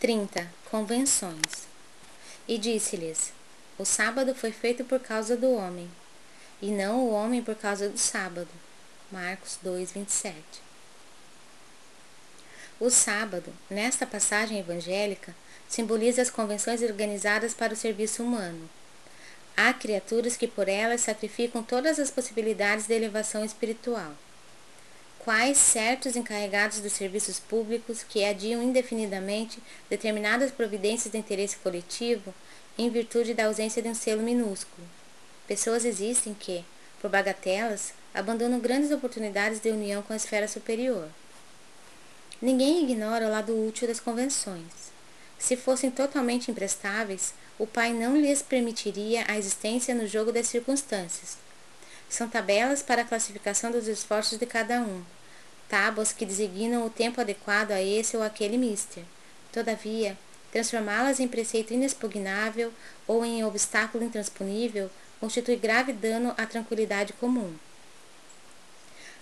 30. Convenções. E disse-lhes: O sábado foi feito por causa do homem, e não o homem por causa do sábado. Marcos 2, 27. O sábado, nesta passagem evangélica, simboliza as convenções organizadas para o serviço humano. Há criaturas que por elas sacrificam todas as possibilidades de elevação espiritual quais certos encarregados dos serviços públicos que adiam indefinidamente determinadas providências de interesse coletivo em virtude da ausência de um selo minúsculo. Pessoas existem que, por bagatelas, abandonam grandes oportunidades de união com a esfera superior. Ninguém ignora o lado útil das convenções. Se fossem totalmente imprestáveis, o Pai não lhes permitiria a existência no jogo das circunstâncias. São tabelas para a classificação dos esforços de cada um, tábuas que designam o tempo adequado a esse ou aquele mister. Todavia, transformá-las em preceito inexpugnável ou em obstáculo intransponível constitui grave dano à tranquilidade comum.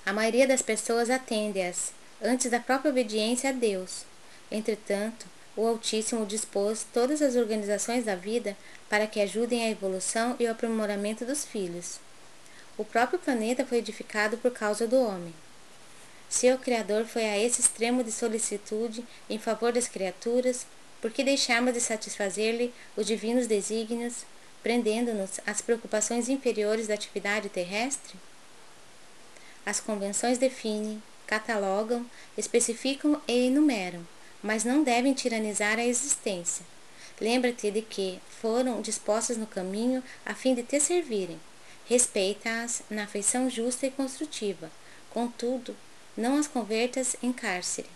A maioria das pessoas atende-as antes da própria obediência a Deus. Entretanto, o Altíssimo dispôs todas as organizações da vida para que ajudem a evolução e o aprimoramento dos filhos. O próprio planeta foi edificado por causa do homem. Seu Criador foi a esse extremo de solicitude em favor das criaturas, por que deixarmos de satisfazer-lhe os divinos desígnios, prendendo-nos às preocupações inferiores da atividade terrestre? As convenções definem, catalogam, especificam e enumeram, mas não devem tiranizar a existência. Lembra-te de que foram dispostas no caminho a fim de te servirem. Respeita-as na afeição justa e construtiva. Contudo, não as convertas em cárcere.